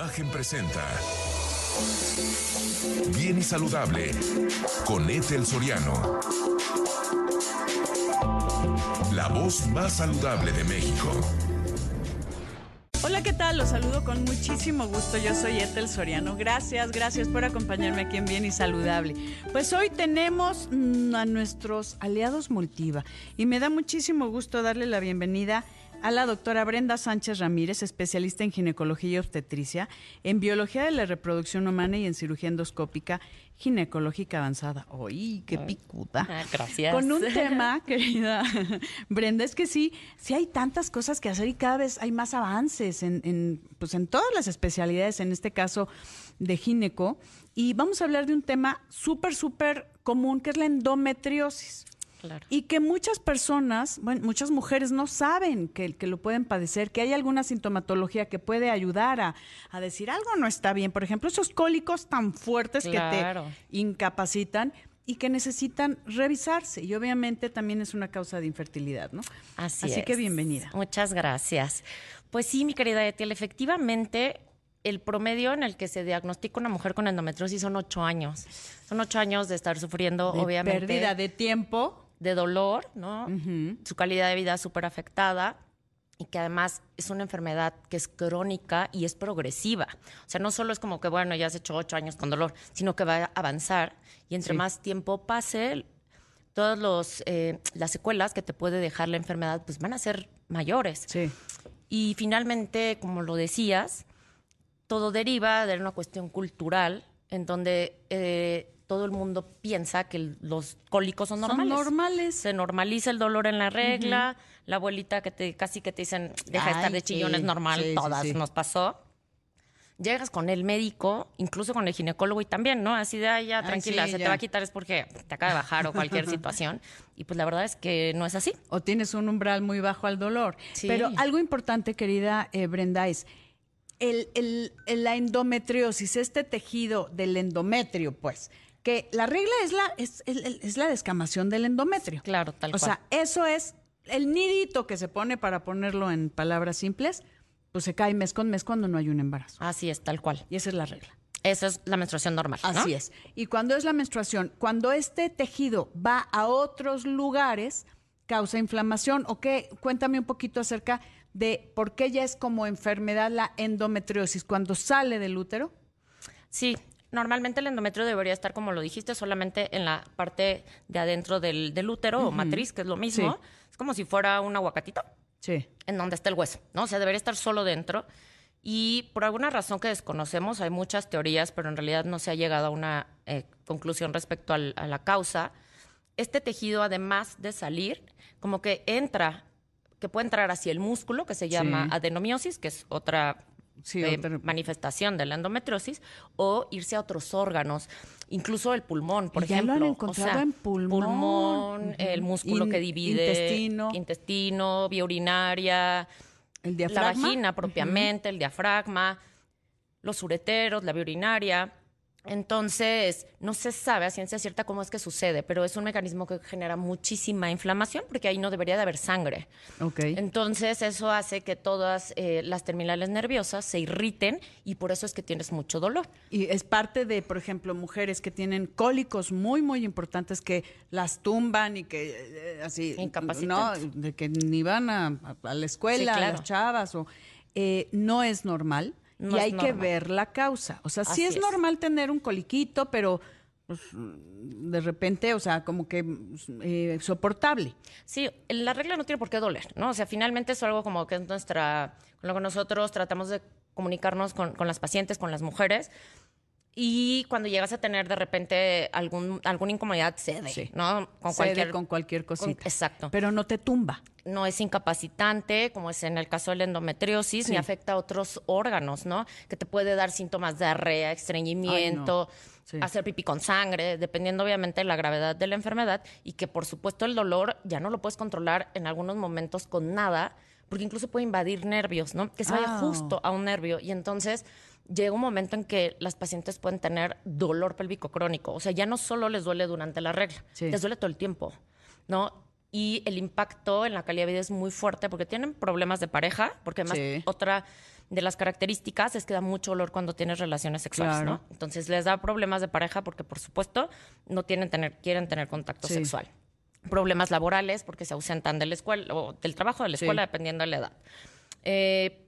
Imagen presenta Bien y Saludable con Ethel Soriano. La voz más saludable de México. Hola, ¿qué tal? Los saludo con muchísimo gusto. Yo soy Ethel Soriano. Gracias, gracias por acompañarme aquí en Bien y Saludable. Pues hoy tenemos mm, a nuestros aliados Multiva y me da muchísimo gusto darle la bienvenida a la doctora Brenda Sánchez Ramírez, especialista en ginecología y obstetricia, en biología de la reproducción humana y en cirugía endoscópica ginecológica avanzada. ¡Uy, qué picuda! Ah, gracias. Con un tema, querida Brenda, es que sí, sí hay tantas cosas que hacer y cada vez hay más avances en, en, pues en todas las especialidades, en este caso de gineco. Y vamos a hablar de un tema súper, súper común, que es la endometriosis. Y que muchas personas, bueno, muchas mujeres no saben que, que, lo pueden padecer, que hay alguna sintomatología que puede ayudar a, a, decir algo no está bien. Por ejemplo, esos cólicos tan fuertes claro. que te incapacitan y que necesitan revisarse. Y obviamente también es una causa de infertilidad, ¿no? Así, Así es. que bienvenida. Muchas gracias. Pues sí, mi querida Etiel, efectivamente el promedio en el que se diagnostica una mujer con endometriosis son ocho años. Son ocho años de estar sufriendo, de obviamente. Pérdida de tiempo de dolor, ¿no? Uh -huh. Su calidad de vida súper afectada y que además es una enfermedad que es crónica y es progresiva. O sea, no solo es como que, bueno, ya has hecho ocho años con dolor, sino que va a avanzar y entre sí. más tiempo pase, todas los, eh, las secuelas que te puede dejar la enfermedad, pues van a ser mayores. Sí. Y finalmente, como lo decías, todo deriva de una cuestión cultural en donde... Eh, todo el mundo piensa que los cólicos son normales. Son normales. Se normaliza el dolor en la regla. Uh -huh. La abuelita que te casi que te dicen, deja de estar de chillón, es normal, sí, todas sí, nos pasó. Llegas con el médico, incluso con el ginecólogo y también, ¿no? Así de, ay, ya, tranquila, Ay, se ya. te va a quitar es porque te acaba de bajar o cualquier situación. Y pues la verdad es que no es así. O tienes un umbral muy bajo al dolor. Pero algo importante, querida eh, Brenda, es el, el, la endometriosis, este tejido del endometrio, pues, que la regla es la, es, es, es la descamación del endometrio. Claro, tal o cual. O sea, eso es el nidito que se pone para ponerlo en palabras simples, pues se cae mes con mes cuando no hay un embarazo. Así es, tal cual. Y esa es la regla. Esa es la menstruación normal. ¿no? Así es. Y cuando es la menstruación, cuando este tejido va a otros lugares, causa inflamación. ¿O qué? Cuéntame un poquito acerca de por qué ya es como enfermedad la endometriosis, cuando sale del útero. Sí, Normalmente el endometrio debería estar, como lo dijiste, solamente en la parte de adentro del, del útero uh -huh. o matriz, que es lo mismo. Sí. Es como si fuera un aguacatito. Sí. En donde está el hueso, ¿no? O sea, debería estar solo dentro. Y por alguna razón que desconocemos, hay muchas teorías, pero en realidad no se ha llegado a una eh, conclusión respecto al, a la causa. Este tejido, además de salir, como que entra, que puede entrar hacia el músculo, que se llama sí. adenomiosis, que es otra Sí, manifestación de la endometriosis o irse a otros órganos, incluso el pulmón, por y ya ejemplo. lo han encontrado o sea, en pulmón. Pulmón, uh -huh. el músculo In, que divide. Intestino. Intestino, vía urinaria. El diafragma. La vagina propiamente, uh -huh. el diafragma, los ureteros, la vía urinaria. Entonces, no se sabe a ciencia cierta cómo es que sucede, pero es un mecanismo que genera muchísima inflamación porque ahí no debería de haber sangre. Okay. Entonces, eso hace que todas eh, las terminales nerviosas se irriten y por eso es que tienes mucho dolor. Y es parte de, por ejemplo, mujeres que tienen cólicos muy, muy importantes que las tumban y que eh, así, no, de que ni van a, a la escuela, sí, claro. las chavas, o eh, no es normal. No y hay normal. que ver la causa. O sea, Así sí es, es, normal tener un coliquito, pero pues, de repente, o sea, como que eh, soportable. Sí, la regla no tiene por qué doler, ¿no? O sea, finalmente es algo como que es nuestra, con lo que nosotros tratamos de comunicarnos con, con las pacientes, con las mujeres. Y cuando llegas a tener de repente algún, alguna incomodidad, cede, sí. ¿no? Con cede cualquier, con cualquier cosita. Con, exacto. Pero no te tumba. No es incapacitante, como es en el caso de la endometriosis, sí. ni afecta a otros órganos, ¿no? Que te puede dar síntomas de diarrea, estreñimiento, Ay, no. sí. hacer pipí con sangre, dependiendo obviamente de la gravedad de la enfermedad. Y que por supuesto el dolor ya no lo puedes controlar en algunos momentos con nada, porque incluso puede invadir nervios, ¿no? Que se vaya Oh. justo a un nervio. Y entonces llega un momento en que las pacientes pueden tener dolor pélvico crónico. O sea, ya no solo les duele durante la regla, Sí. les duele todo el tiempo, ¿no? Y el impacto en la calidad de vida es muy fuerte porque tienen problemas de pareja, porque además Sí. otra de las características es que da mucho olor cuando tienes relaciones sexuales, ¿no? Entonces les da problemas de pareja porque, por supuesto, no tienen tener, quieren tener contacto sexual. Problemas laborales porque se ausentan de la escuela o del trabajo de la escuela, dependiendo de la edad. Eh,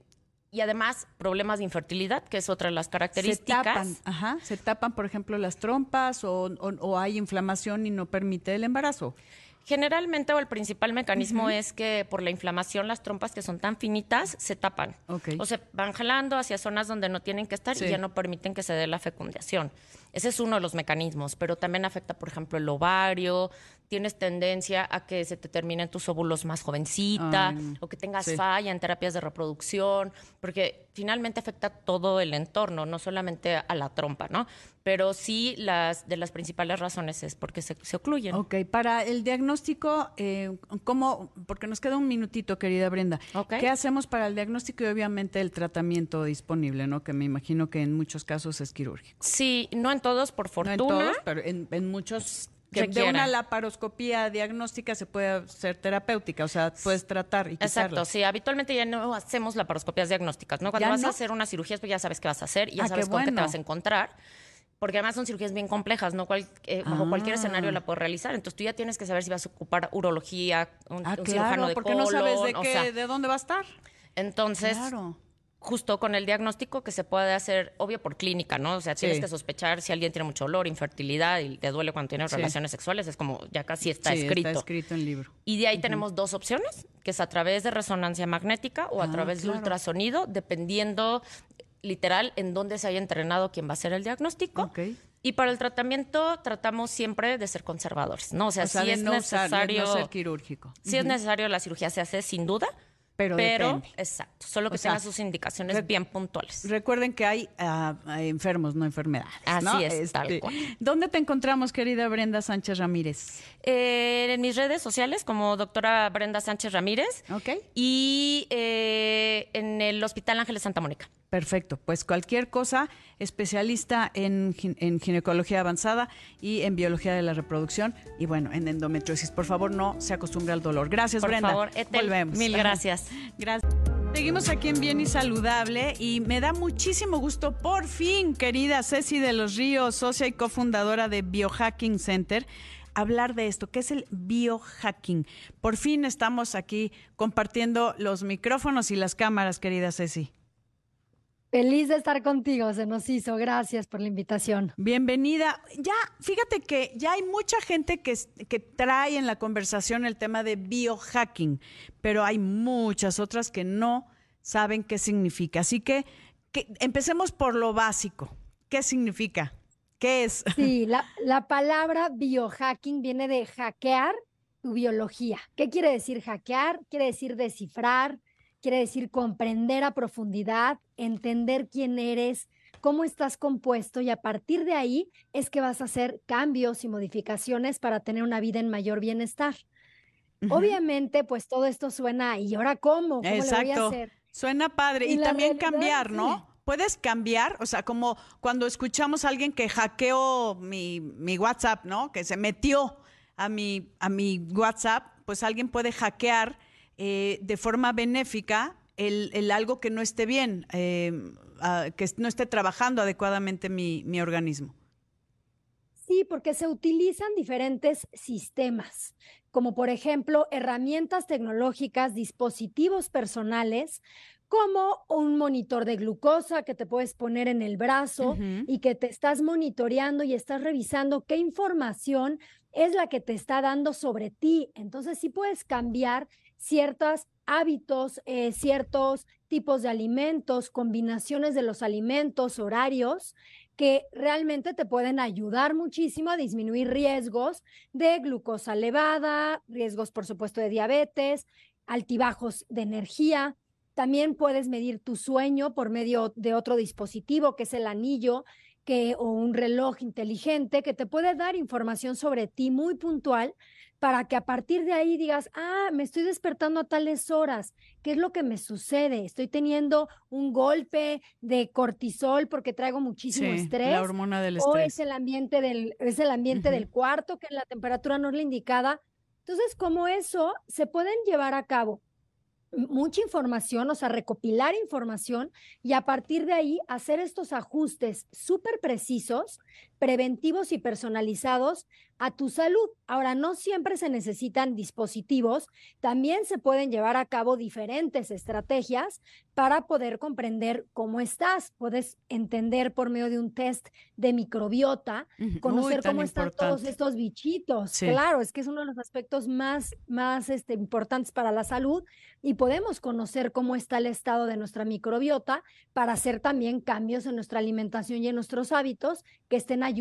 y además problemas de infertilidad, que es otra de las características. Se tapan, ajá, se tapan, por ejemplo, las trompas o, o hay inflamación y no permite el embarazo. Generalmente o el principal mecanismo es que por la inflamación las trompas que son tan finitas se tapan. O se van jalando hacia zonas donde no tienen que estar y ya no permiten que se dé la fecundación. Ese es uno de los mecanismos, pero también afecta, por ejemplo, el ovario, tienes tendencia a que se te terminen tus óvulos más jovencita o que tengas falla en terapias de reproducción, porque finalmente afecta todo el entorno, no solamente a la trompa, ¿no? Pero sí las de las principales razones es porque se, se ocluyen. Ok, para el diagnóstico, eh, ¿cómo? Porque nos queda un minutito, querida Brenda. ¿Qué hacemos para el diagnóstico y obviamente el tratamiento disponible, ¿no? Que me imagino que en muchos casos es quirúrgico. Sí, no en todos, por fortuna. No en todos, pero en, en muchos que de una laparoscopía diagnóstica se puede ser terapéutica, o sea, puedes tratar y Exacto, sí, habitualmente ya no hacemos laparoscopías diagnósticas, ¿no? Cuando vas a hacer una cirugía, pues ya sabes qué vas a hacer y ya ah, sabes con qué te vas a encontrar. Porque además son cirugías bien complejas, no eh, bajo cualquier escenario la puedes realizar. Entonces tú ya tienes que saber si vas a ocupar urología, un, ah, cirujano de porque no sabes de, qué, de dónde va a estar. Entonces, claro justo con el diagnóstico que se puede hacer, obvio por clínica, ¿no? O sea, tienes que sospechar si alguien tiene mucho olor, infertilidad y te duele cuando tienes relaciones sexuales, es como ya casi está escrito. Está escrito en libro. Y de ahí tenemos dos opciones, que es a través de resonancia magnética o a ah, través de ultrasonido, dependiendo literal en dónde se haya entrenado quién va a hacer el diagnóstico. Y para el tratamiento tratamos siempre de ser conservadores, ¿no? O sea, si es necesario ser quirúrgico. Si es necesario la cirugía se hace sin duda, pero, exacto, solo que tenga sus indicaciones bien puntuales. Recuerden que hay, ah, enfermos, no enfermedades. Así es, tal este, cual. ¿Dónde te encontramos, querida Brenda Sánchez Ramírez? Eh, en mis redes sociales, como doctora Brenda Sánchez Ramírez. Ok. Y eh, en el Hospital Ángeles Santa Mónica. Perfecto, pues cualquier cosa, especialista en, ginecología avanzada y en biología de la reproducción y bueno, en endometriosis. Por favor, no se acostumbre al dolor. Gracias, Brenda. Por favor, Volvemos. Mil gracias. Gracias. Seguimos aquí en Bien y Saludable y me da muchísimo gusto, por fin, querida Ceci de los Ríos, socia y cofundadora de Biohacking Center, hablar de esto, que es el biohacking. Por fin estamos aquí compartiendo los micrófonos y las cámaras, querida Ceci. Feliz de estar contigo, se nos hizo. Gracias por la invitación. Bienvenida. Ya, fíjate que ya hay mucha gente que, que trae en la conversación el tema de biohacking, pero hay muchas otras que no saben qué significa. Así que, que empecemos por lo básico. ¿Qué significa? ¿Qué es? Sí, la, la palabra biohacking viene de hackear tu biología. ¿Qué quiere decir hackear? Quiere decir descifrar, quiere decir comprender a profundidad, entender quién eres, cómo estás compuesto y a partir de ahí es que vas a hacer cambios y modificaciones para tener una vida en mayor bienestar. Obviamente, pues todo esto suena, ¿y ahora cómo? ¿Cómo Exacto. Le voy a hacer? Suena padre. Y, también cambiar, ¿no? Puedes cambiar, o sea, como cuando escuchamos a alguien que hackeó mi, mi WhatsApp, ¿no? Que se metió a mi, a mi WhatsApp, pues alguien puede hackear eh, de forma benéfica el, algo que no esté bien, eh, que no esté trabajando adecuadamente mi, mi organismo. Sí, porque se utilizan diferentes sistemas, como por ejemplo herramientas tecnológicas, dispositivos personales, como un monitor de glucosa que te puedes poner en el brazo y que te estás monitoreando y estás revisando qué información es la que te está dando sobre ti. Entonces sí puedes cambiar ciertos hábitos, eh, ciertos tipos de alimentos, combinaciones de los alimentos, horarios, que realmente te pueden ayudar muchísimo a disminuir riesgos de glucosa elevada, riesgos, por supuesto, de diabetes, altibajos de energía. También puedes medir tu sueño por medio de otro dispositivo, que es el anillo, que, o un reloj inteligente que te puede dar información sobre ti muy puntual para que a partir de ahí digas, ah, me estoy despertando a tales horas, ¿qué es lo que me sucede? Estoy teniendo un golpe de cortisol porque traigo muchísimo estrés. La hormona del estrés. O es el ambiente del, es el ambiente del cuarto, que la temperatura no es la indicada. Entonces, como eso se pueden llevar a cabo mucha información, o sea, recopilar información y a partir de ahí hacer estos ajustes súper precisos, preventivos y personalizados a tu salud. Ahora, no siempre se necesitan dispositivos, también se pueden llevar a cabo diferentes estrategias para poder comprender cómo estás. Puedes entender por medio de un test de microbiota, conocer cómo están todos estos bichitos. Claro, es que es uno de los aspectos más, más este, importantes para la salud y podemos conocer cómo está el estado de nuestra microbiota para hacer también cambios en nuestra alimentación y en nuestros hábitos que estén ayudando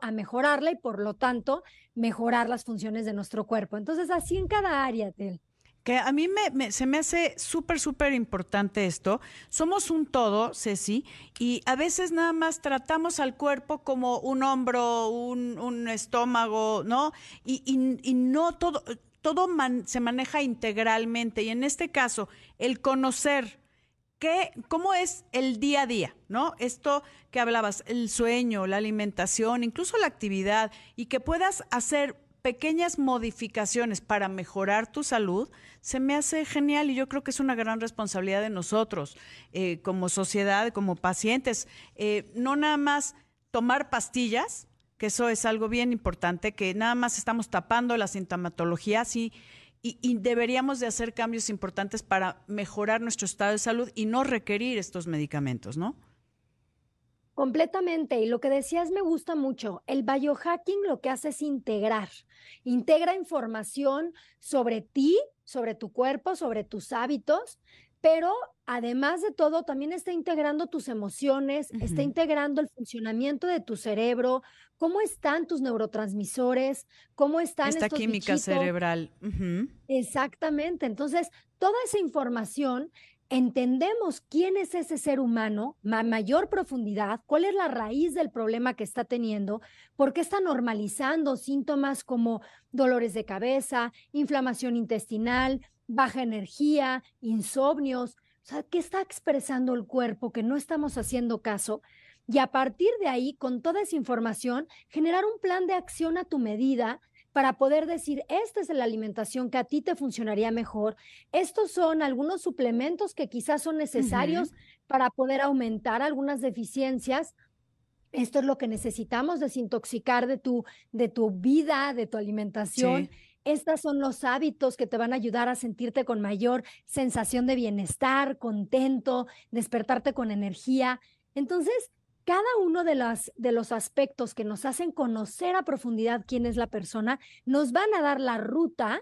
a mejorarla y por lo tanto mejorar las funciones de nuestro cuerpo. Entonces, así en cada área, Tel. Que a mí me, se me hace súper, súper importante esto. Somos un todo, Ceci, y a veces nada más tratamos al cuerpo como un hombro, un, estómago, ¿no? Y, y, no todo, todo se maneja integralmente. Y en este caso, el conocer ¿Qué, ¿Cómo es el día a día? ¿No? Esto que hablabas, el sueño, la alimentación, incluso la actividad, y que puedas hacer pequeñas modificaciones para mejorar tu salud, se me hace genial y yo creo que es una gran responsabilidad de nosotros eh, como sociedad, como pacientes. Eh, no nada más tomar pastillas, que eso es algo bien importante, que nada más estamos tapando la sintomatología, sí y, deberíamos de hacer cambios importantes para mejorar nuestro estado de salud y no requerir estos medicamentos, ¿no? Completamente. Y lo que decías me gusta mucho. El biohacking lo que hace es integrar. Integra información sobre ti, sobre tu cuerpo, sobre tus hábitos, pero además de todo, también está integrando tus emociones, está integrando el funcionamiento de tu cerebro, cómo están tus neurotransmisores, cómo están esta química cerebral. Exactamente. Entonces, toda esa información entendemos quién es ese ser humano, a mayor profundidad, cuál es la raíz del problema que está teniendo, por qué está normalizando síntomas como dolores de cabeza, inflamación intestinal, baja energía, insomnios, o sea, ¿qué está expresando el cuerpo que no estamos haciendo caso? Y a partir de ahí, con toda esa información, generar un plan de acción a tu medida para poder decir, esta es la alimentación que a ti te funcionaría mejor, estos son algunos suplementos que quizás son necesarios para poder aumentar algunas deficiencias. Esto es lo que necesitamos desintoxicar de tu, de tu vida, de tu alimentación. Estos son los hábitos que te van a ayudar a sentirte con mayor sensación de bienestar, contento, despertarte con energía. Entonces, cada uno de, las, de los aspectos que nos hacen conocer a profundidad quién es la persona, nos van a dar la ruta,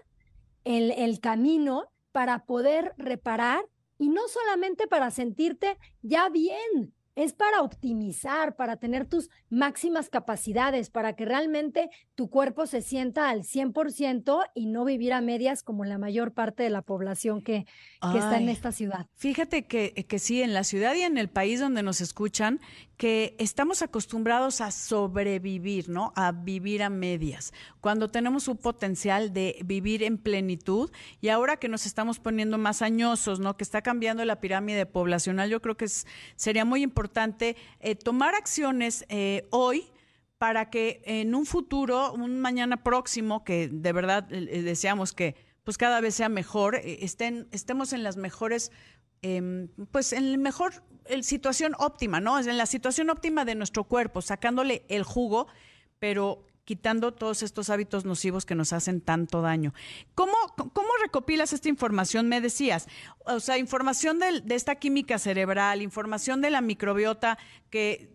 el, el camino para poder reparar y no solamente para sentirte ya bien, es para optimizar, para tener tus máximas capacidades, para que realmente tu cuerpo se sienta al 100% y no vivir a medias como la mayor parte de la población que, está en esta ciudad. Fíjate que, que sí, en la ciudad y en el país donde nos escuchan, que estamos acostumbrados a sobrevivir, ¿no? A vivir a medias, cuando tenemos un potencial de vivir en plenitud y ahora que nos estamos poniendo más añosos, ¿no? Que está cambiando la pirámide poblacional, yo creo que sería muy importante eh, tomar acciones eh, hoy para que en un futuro, un mañana próximo, que de verdad eh, deseamos que pues cada vez sea mejor, estén, estemos en las mejores Em, pues en el mejor situación óptima, ¿no? En la situación óptima de nuestro cuerpo, sacándole el jugo, pero quitando todos estos hábitos nocivos que nos hacen tanto daño. ¿Cómo, cómo recopilas esta información? Me decías, o sea, información de, esta química cerebral, información de la microbiota, que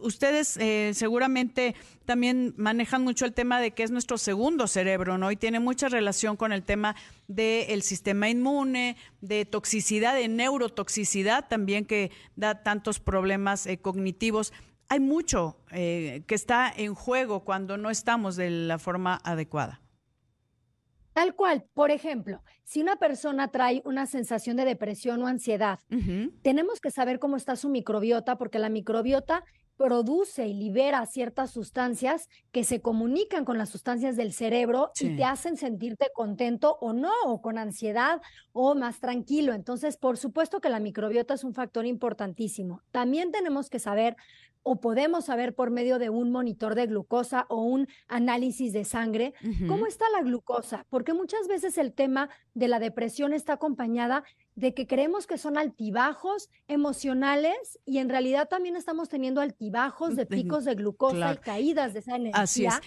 ustedes eh, seguramente también manejan mucho el tema de que es nuestro segundo cerebro, ¿no? Y tiene mucha relación con el tema del sistema inmune, de toxicidad, de neurotoxicidad también que da tantos problemas eh, cognitivos hay mucho eh, que está en juego cuando no estamos de la forma adecuada. Tal cual, por ejemplo, si una persona trae una sensación de depresión o ansiedad, tenemos que saber cómo está su microbiota, porque la microbiota produce y libera ciertas sustancias que se comunican con las sustancias del cerebro y te hacen sentirte contento o no, o con ansiedad o más tranquilo. Entonces, por supuesto que la microbiota es un factor importantísimo. También tenemos que saber o podemos saber por medio de un monitor de glucosa o un análisis de sangre cómo está la glucosa, porque muchas veces el tema de la depresión está acompañada de que creemos que son altibajos emocionales y en realidad también estamos teniendo altibajos de picos de glucosa y caídas de esa energía. Así es.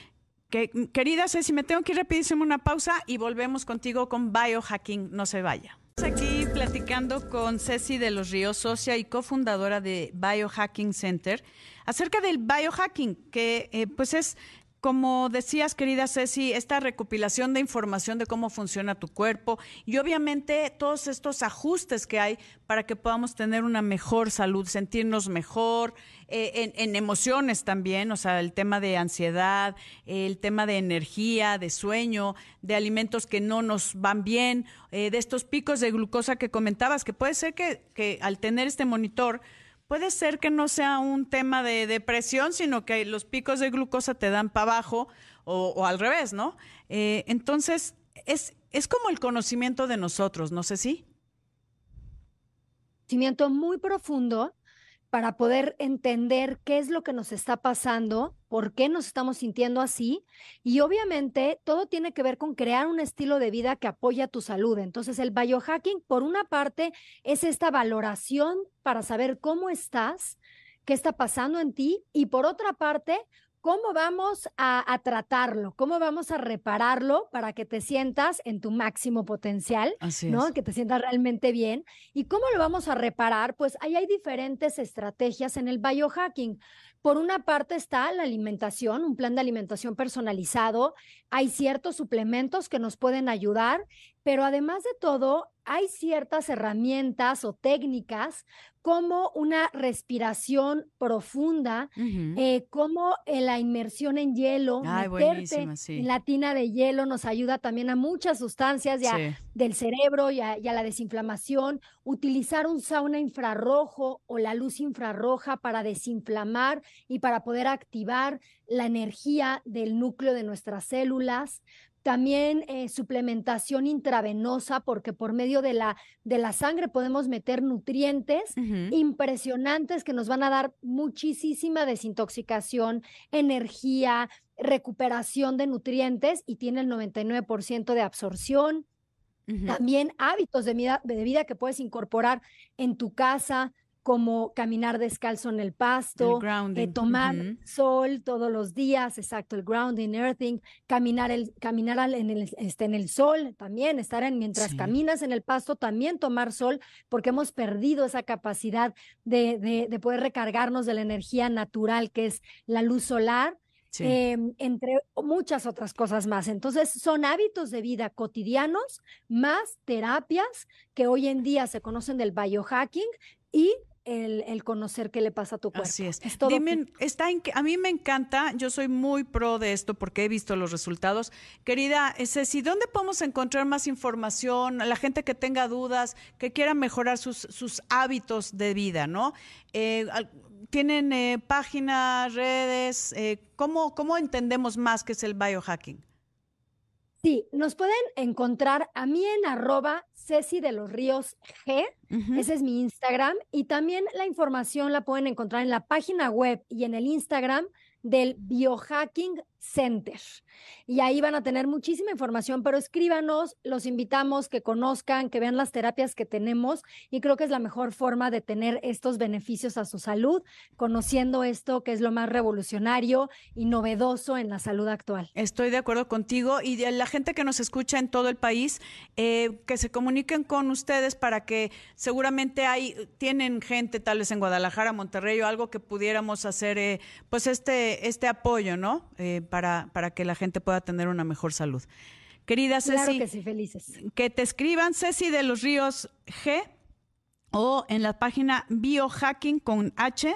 Que, querida Ceci, me tengo que ir rapidísimo una pausa y volvemos contigo con biohacking. No se vaya. Aquí platicando con Ceci de los Ríos, socia y cofundadora de Biohacking Center, acerca del biohacking, que eh, pues es como decías, querida Ceci, esta recopilación de información de cómo funciona tu cuerpo y obviamente todos estos ajustes que hay para que podamos tener una mejor salud, sentirnos mejor, eh, en, emociones también, o sea, el tema de ansiedad, el tema de energía, de sueño, de alimentos que no nos van bien, eh, de estos picos de glucosa que comentabas, que puede ser que, que al tener este monitor, puede ser que no sea un tema de depresión, sino que los picos de glucosa te dan para abajo o, al revés, ¿no? Eh, entonces, es, es como el conocimiento de nosotros, ¿no sé si? Conocimiento muy profundo para poder entender qué es lo que nos está pasando, por qué nos estamos sintiendo así. Y obviamente todo tiene que ver con crear un estilo de vida que apoya tu salud. Entonces el biohacking, por una parte, es esta valoración para saber cómo estás, qué está pasando en ti. Y por otra parte, ¿Cómo vamos a, tratarlo? ¿Cómo vamos a repararlo para que te sientas en tu máximo potencial? ¿no? Que te sientas realmente bien. ¿Y cómo lo vamos a reparar? Pues ahí hay diferentes estrategias en el biohacking. Por una parte está la alimentación, un plan de alimentación personalizado. Hay ciertos suplementos que nos pueden ayudar, pero además de todo, hay ciertas herramientas o técnicas como una respiración profunda, eh, como eh, la inmersión en hielo, meterte en la tina de hielo nos ayuda también a muchas sustancias ya del cerebro y a, la desinflamación, utilizar un sauna infrarrojo o la luz infrarroja para desinflamar y para poder activar la energía del núcleo de nuestras células, también eh, suplementación intravenosa, porque por medio de la, de la sangre podemos meter nutrientes impresionantes que nos van a dar muchísima desintoxicación, energía, recuperación de nutrientes y tiene el 99% de absorción. También hábitos de vida, de vida que puedes incorporar en tu casa, como caminar descalzo en el pasto, eh, tomar sol todos los días, exacto, el grounding, earthing, caminar, el, caminar en, el, este, en el sol también, estar en, mientras caminas en el pasto, también tomar sol, porque hemos perdido esa capacidad de, de, poder recargarnos de la energía natural que es la luz solar. Em, entre muchas otras cosas más. Entonces, son hábitos de vida cotidianos más terapias que hoy en día se conocen del biohacking y el, conocer qué le pasa a tu cuerpo. Así es. Dime, está a mí me encanta, yo soy muy pro de esto porque he visto los resultados. Querida Ceci, ¿dónde podemos encontrar más información? A la gente que tenga dudas, que quiera mejorar sus, sus hábitos de vida, ¿no? Eh, ¿Tienen eh, páginas, redes? Eh, ¿cómo, ¿Cómo entendemos más qué es el biohacking? Sí, nos pueden encontrar a mí en arroba Ceci de los Ríos G, ese es mi Instagram, y también la información la pueden encontrar en la página web y en el Instagram del Biohacking Center. Y ahí van a tener muchísima información, pero escríbanos, los invitamos que conozcan, que vean las terapias que tenemos y creo que es la mejor forma de tener estos beneficios a su salud, conociendo esto que es lo más revolucionario y novedoso en la salud actual. Estoy de acuerdo contigo y de la gente que nos escucha en todo el país, eh, que se comuniquen con ustedes para que seguramente hay, tienen gente tal vez en Guadalajara, Monterrey o algo que pudiéramos hacer, eh, pues este, este apoyo, ¿no? Eh, para que la gente pueda tener una mejor salud. Querida Ceci, que, sí, felices. que te escriban Ceci de los Ríos G o en la página Biohacking con H,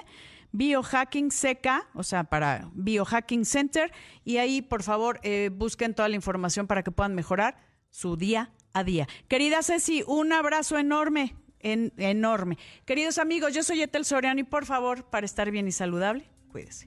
Biohacking CK, o sea, para Biohacking Center, y ahí por favor eh, busquen toda la información para que puedan mejorar su día a día. Querida Ceci, un abrazo enorme, enorme. Queridos amigos, yo soy Etel Soriano y por favor, para estar bien y saludable, cuídese.